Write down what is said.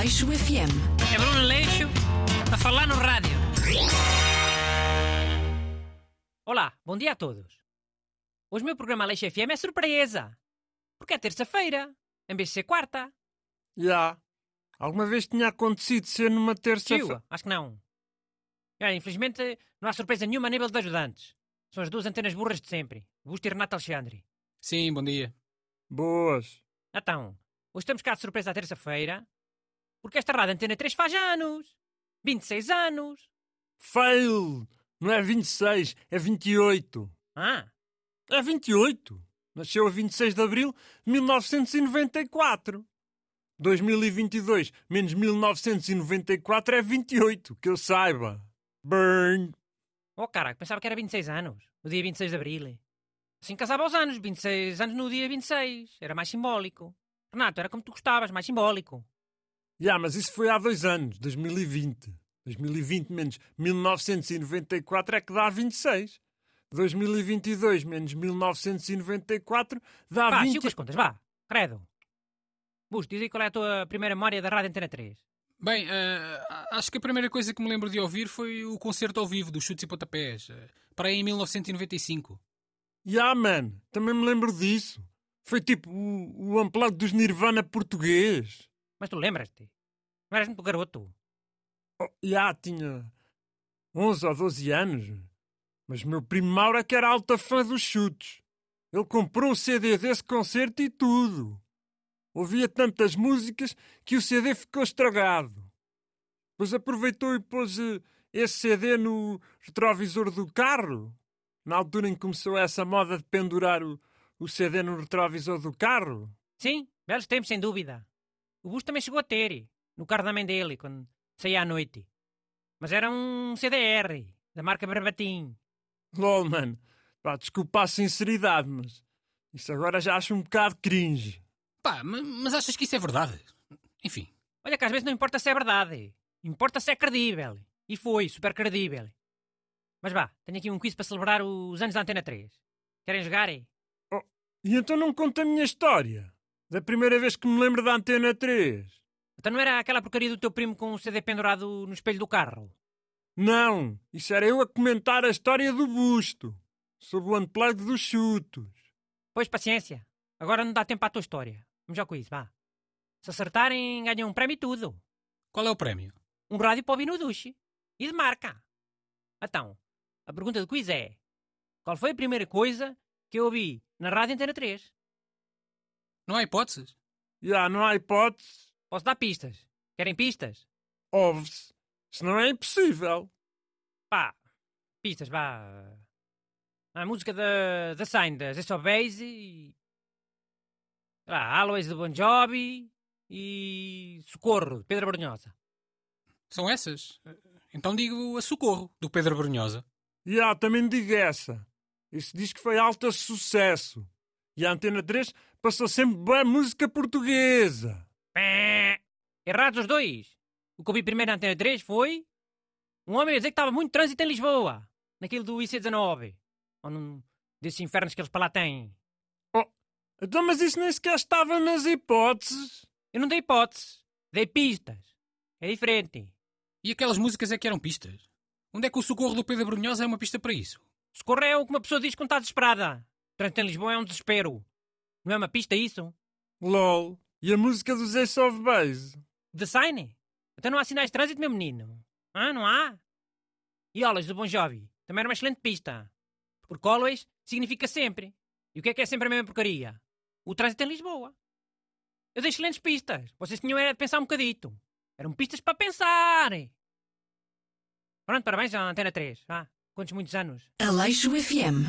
Aleixo FM. É Bruno Leixo a falar no rádio. Olá, bom dia a todos. Hoje o meu programa Aleixo FM é surpresa. Porque é terça-feira, em vez de ser quarta. Já. Alguma vez tinha acontecido ser numa terça-feira? Acho que não. É, infelizmente, não há surpresa nenhuma a nível de ajudantes. São as duas antenas burras de sempre. Busto e Renato Alexandre. Sim, bom dia. Boas. Então, hoje estamos cá de surpresa à terça-feira. Porque esta rádio Antena 3 faz anos. 26 anos. Fail! Não é 26, é 28. Ah, É 28. Nasceu a 26 de abril de 1994. 2022 menos 1994 é 28, que eu saiba. Burn. oh caraca, pensava que era 26 anos. No dia 26 de abril. Assim casava aos anos, 26 anos no dia 26. Era mais simbólico. Renato, era como tu gostavas, mais simbólico. Já, mas isso foi há dois anos, 2020. 2020 menos 1994 é que dá 26. 2022 menos 1994 dá Vá, 20. siga com as contas, vá. Credo. Busto, diz aí qual é a tua primeira memória da Rádio Antena 3. Bem, eh, acho que a primeira coisa que me lembro de ouvir foi o concerto ao vivo dos Chutes e Pontapés, eh, para aí em 1995. Já, man, também me lembro disso. Foi tipo o, o unplug dos Nirvana português. Mas tu lembras-te? Não eras muito garoto. Oh, já tinha 11 ou 12 anos. Mas meu primo Mauro é que era alta fã dos chutes. Ele comprou o CD desse concerto e tudo. Ouvia tantas músicas que o CD ficou estragado. Depois aproveitou e pôs eh, esse CD no retrovisor do carro. Na altura em que começou essa moda de pendurar o, o CD no retrovisor do carro. Sim, belos tempos, sem dúvida. O Busto também chegou a ter, no carro da mãe dele, quando saía à noite. Mas era um CDR, da marca Barbatim. LOL, mano. Pá, desculpa a sinceridade, mas isso agora já acho um bocado cringe. Pá, ma- mas achas que isso é verdade? Enfim, Olha que às vezes não importa se é verdade. Importa se é credível. E foi, super credível. Mas vá, tenho aqui um quiz para celebrar os anos da Antena 3. Querem jogar? é? E então não conta a minha história. Da primeira vez que me lembro da Antena 3. Então não era aquela porcaria do teu primo com o CD pendurado no espelho do carro? Não, isso era eu a comentar a história do busto. Sobre o unplug dos chutos. Pois paciência. Agora não dá tempo à tua história. Vamos ao quiz, vá. Se acertarem, ganham um prémio e tudo. qual é o prémio? Um rádio para ouvir no duche. E de marca. Então, a pergunta do quiz é: Qual foi a primeira coisa que eu ouvi na Rádio Antena 3? Não há hipóteses? Já não há hipótese. Posso dar pistas? Querem pistas? Ouve-se. Senão é impossível. Pá, pistas, vá. A música da, da Sign, da Zé Base e. sei lá, Always do Bon Jovi e. Socorro, de Pedro Brunhosa. São essas? Então digo a Socorro, do Pedro Brunhosa. Já, também digo essa. Esse disco foi alta sucesso. E a Antena 3 passou sempre boa música portuguesa. Pé. Errados os dois. O que eu vi primeiro na Antena 3 foi. Um homem a dizer que estava muito trânsito em Lisboa. Naquilo do IC19. Ou num desses infernos que eles para lá têm. Então, mas isso nem sequer estava nas hipóteses. Eu não dei hipótese. Dei pistas. É diferente. E aquelas músicas é que eram pistas? Onde é que o Socorro do Pedro Brunhosa é uma pista para isso? Socorro é o que uma pessoa diz quando está desesperada. Trânsito em Lisboa é um desespero. Não é uma pista isso? LOL. E a música dos Ace of Base? The Sign? Então não há sinais de trânsito, meu menino? Ah, não há? E Always do Bon Jovi? Também era uma excelente pista. Porque Always significa sempre. E o que é que é sempre a mesma porcaria? O trânsito em Lisboa. Eu dei excelentes pistas. Vocês tinham era de pensar um bocadito. Eram pistas para pensar. Pronto, parabéns à Antena 3. Ah, quantos muitos anos? Aleixo FM.